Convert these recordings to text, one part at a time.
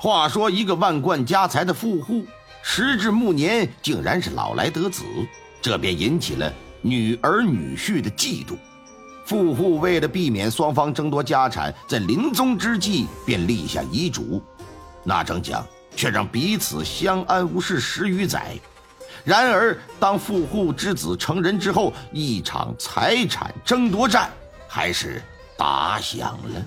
话说，一个万贯家财的富户，时至暮年，竟然是老来得子，这便引起了女儿女婿的嫉妒。富户为了避免双方争夺家产，在临终之际便立下遗嘱，那正讲却让彼此相安无事十余载。然而，当富户之子成人之后，一场财产争夺战还是打响了。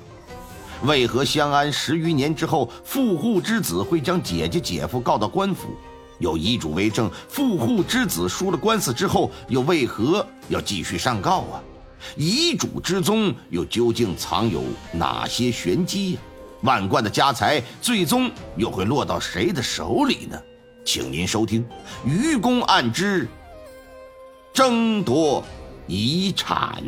为何相安十余年之后，富户之子会将姐姐姐夫告到官府？有遗嘱为证，富户之子输了官司之后，又为何要继续上告啊？遗嘱之中又究竟藏有哪些玄机呀？万贯的家财最终又会落到谁的手里呢？请您收听《愚公案之争夺遗产》。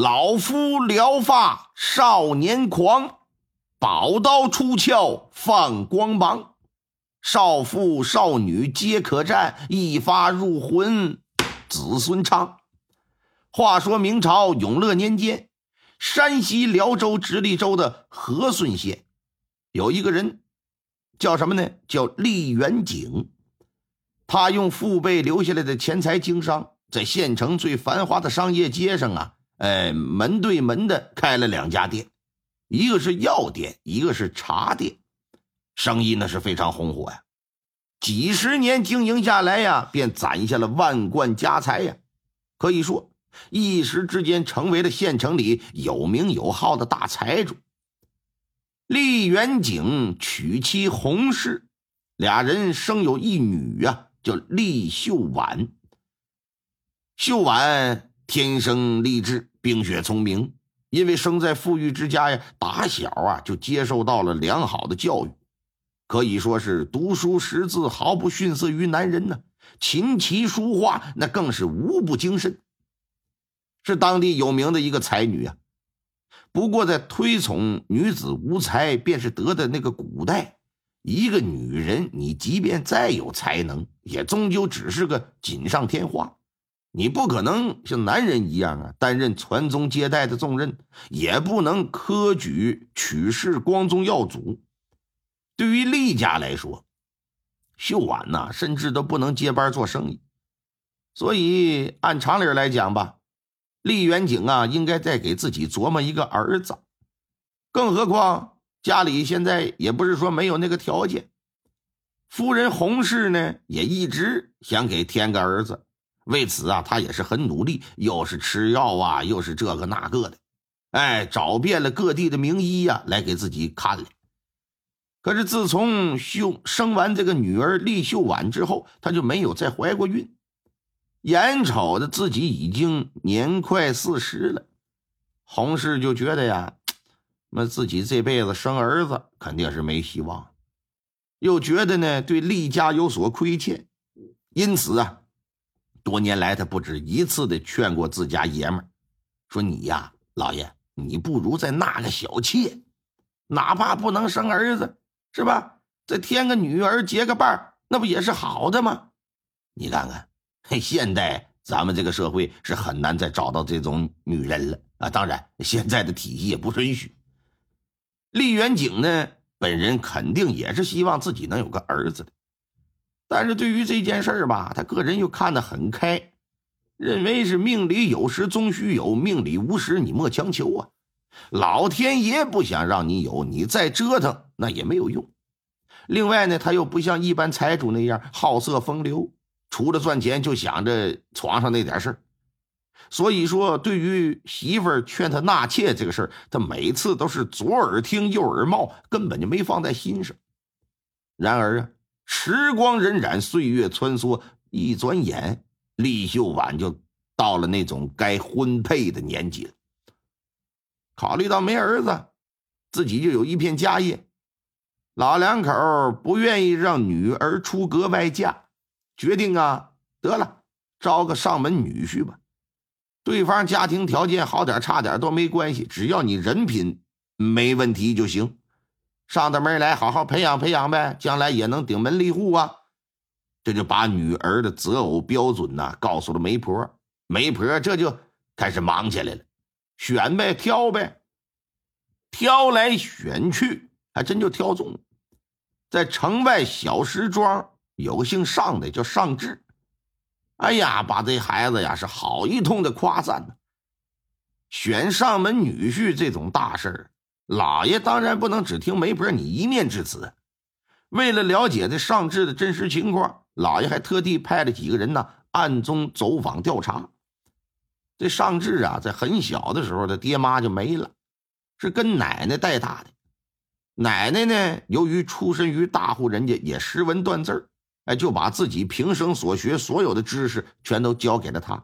老夫聊发少年狂，宝刀出鞘放光芒。少妇少女皆可战，一发入魂子孙昌。话说明朝永乐年间，山西辽州直隶州的和顺县，有一个人，叫什么呢？叫厉元景。他用父辈留下来的钱财经商，在县城最繁华的商业街上啊。哎，门对门的开了两家店，一个是药店，一个是茶店，生意那是非常红火呀。几十年经营下来呀，便攒下了万贯家财呀，可以说一时之间成为了县城里有名有号的大财主。厉元景娶妻洪氏，俩人生有一女呀，叫厉秀婉。秀婉天生丽质。冰雪聪明，因为生在富裕之家呀，打小啊就接受到了良好的教育，可以说是读书识字毫不逊色于男人呢。琴棋书画那更是无不精深，是当地有名的一个才女啊。不过在推崇女子无才便是德的那个古代，一个女人你即便再有才能，也终究只是个锦上添花。你不可能像男人一样啊，担任传宗接代的重任，也不能科举取士光宗耀祖。对于厉家来说，秀婉呐，甚至都不能接班做生意。所以按常理来讲吧，厉元景啊，应该再给自己琢磨一个儿子。更何况家里现在也不是说没有那个条件，夫人洪氏呢，也一直想给添个儿子。为此啊，他也是很努力，又是吃药啊，又是这个那个的，哎，找遍了各地的名医呀，来给自己看了。可是自从秀生完这个女儿厉秀婉之后，他就没有再怀过孕。眼瞅着自己已经年快四十了，洪氏就觉得呀，那自己这辈子生儿子肯定是没希望，又觉得呢对厉家有所亏欠，因此啊。多年来，他不止一次的劝过自家爷们儿，说：“你呀，老爷，你不如再纳个小妾，哪怕不能生儿子，是吧？再添个女儿结个伴那不也是好的吗？你看看，嘿现在咱们这个社会是很难再找到这种女人了啊！当然，现在的体系也不允许。厉元景呢，本人肯定也是希望自己能有个儿子的。”但是对于这件事儿吧，他个人又看得很开，认为是命里有时终须有，命里无时你莫强求啊。老天爷不想让你有，你再折腾那也没有用。另外呢，他又不像一般财主那样好色风流，除了赚钱就想着床上那点事儿。所以说，对于媳妇儿劝他纳妾这个事儿，他每次都是左耳听右耳冒，根本就没放在心上。然而啊。时光荏苒，岁月穿梭，一转眼，厉秀婉就到了那种该婚配的年纪了。考虑到没儿子，自己就有一片家业，老两口不愿意让女儿出阁外嫁，决定啊，得了，招个上门女婿吧。对方家庭条件好点差点都没关系，只要你人品没问题就行。上到门来，好好培养培养呗，将来也能顶门立户啊！这就把女儿的择偶标准呐告诉了媒婆，媒婆这就开始忙起来了，选呗，挑呗，挑来选去，还真就挑中了。在城外小石庄有个姓尚的，叫尚志。哎呀，把这孩子呀是好一通的夸赞呢。选上门女婿这种大事儿，老爷当然不能只听媒婆你一面之词。为了了解这尚志的真实情况，老爷还特地派了几个人呢，暗中走访调查。这尚志啊，在很小的时候，他爹妈就没了，是跟奶奶带大的。奶奶呢，由于出身于大户人家，也识文断字哎，就把自己平生所学所有的知识全都交给了他。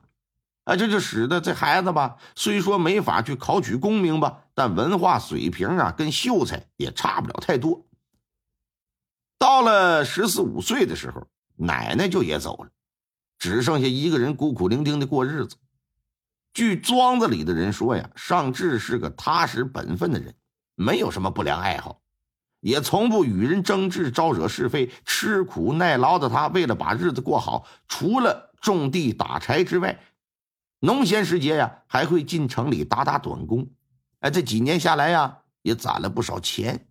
哎，这就使得这孩子吧，虽说没法去考取功名吧，但文化水平啊，跟秀才也差不了太多。到了十四五岁的时候，奶奶就也走了，只剩下一个人孤苦伶仃的过日子。据庄子里的人说呀，尚志是个踏实本分的人，没有什么不良爱好，也从不与人争执、招惹是非。吃苦耐劳的他，为了把日子过好，除了种地打柴之外，农闲时节呀，还会进城里打打短工。哎，这几年下来呀，也攒了不少钱。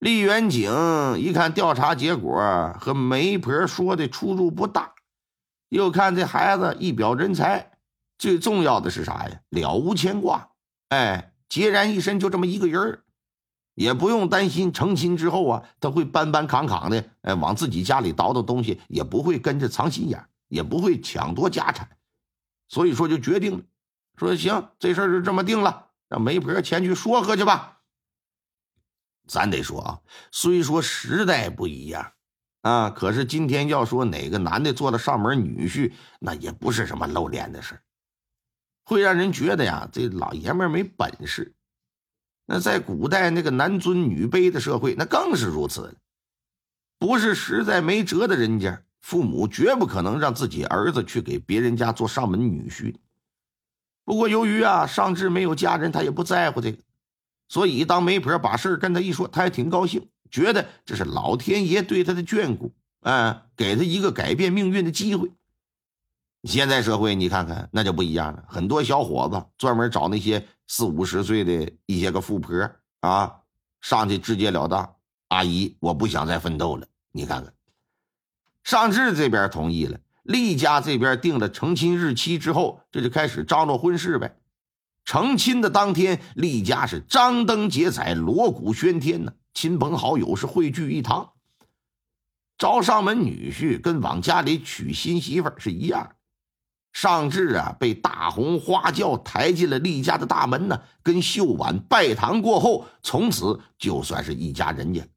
厉元景一看调查结果和媒婆说的出入不大，又看这孩子一表人才，最重要的是啥呀？了无牵挂。哎，孑然一身，就这么一个人也不用担心成亲之后啊，他会搬搬扛扛的，哎，往自己家里倒倒东西，也不会跟着藏心眼，也不会抢夺家产。所以说，就决定了，说行，这事就这么定了，让媒婆前去说和去吧。咱得说啊，虽说时代不一样啊，可是今天要说哪个男的做了上门女婿，那也不是什么露脸的事会让人觉得呀，这老爷们没本事。那在古代那个男尊女卑的社会，那更是如此。不是实在没辙的人家。父母绝不可能让自己儿子去给别人家做上门女婿。不过，由于啊尚志没有家人，他也不在乎这个，所以当媒婆把事跟他一说，他还挺高兴，觉得这是老天爷对他的眷顾，哎，给他一个改变命运的机会。现在社会你看看，那就不一样了，很多小伙子专门找那些四五十岁的一些个富婆啊，上去直截了当：“阿姨，我不想再奋斗了。”你看看。尚志这边同意了，厉家这边定了成亲日期之后，这就开始张罗婚事呗。成亲的当天，厉家是张灯结彩，锣鼓喧天呢，亲朋好友是汇聚一堂。招上门女婿跟往家里娶新媳妇是一样。尚志啊，被大红花轿抬进了厉家的大门呢，跟秀婉拜堂过后，从此就算是一家人家。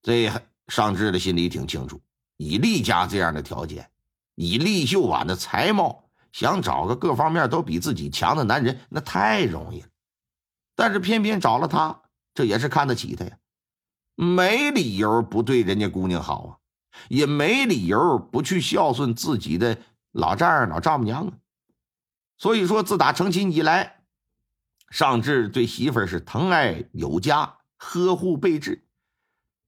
这。尚志的心里挺清楚，以厉家这样的条件，以厉秀婉的才貌，想找个各方面都比自己强的男人，那太容易了。但是偏偏找了他，这也是看得起他呀，没理由不对人家姑娘好啊，也没理由不去孝顺自己的老丈人、老丈母娘啊。所以说，自打成亲以来，尚志对媳妇儿是疼爱有加，呵护备至。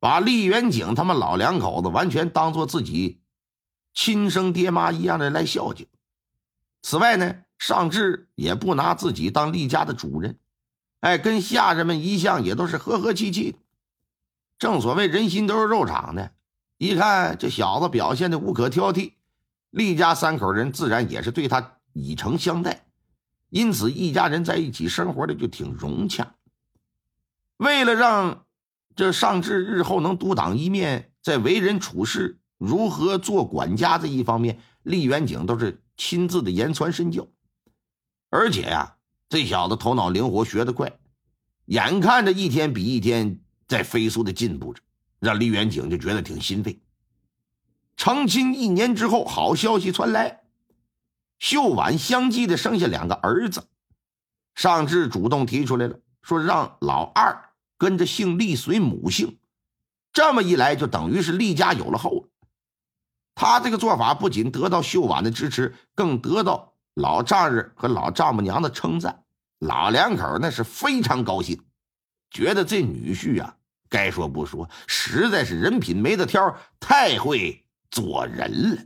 把厉元景他们老两口子完全当做自己亲生爹妈一样的来孝敬。此外呢，尚志也不拿自己当厉家的主人，哎，跟下人们一向也都是和和气气的。正所谓人心都是肉长的，一看这小子表现的无可挑剔，厉家三口人自然也是对他以诚相待，因此一家人在一起生活的就挺融洽。为了让这尚志日后能独当一面，在为人处事、如何做管家这一方面，厉元景都是亲自的言传身教。而且呀，这小子头脑灵活，学得快，眼看着一天比一天在飞速的进步着，让厉元景就觉得挺欣慰。成亲一年之后，好消息传来，秀婉相继的生下两个儿子，尚志主动提出来了，说让老二。跟着姓厉，随母姓，这么一来，就等于是厉家有了后了。他这个做法不仅得到秀婉的支持，更得到老丈人和老丈母娘的称赞。老两口那是非常高兴，觉得这女婿啊，该说不说，实在是人品没得挑，太会做人了。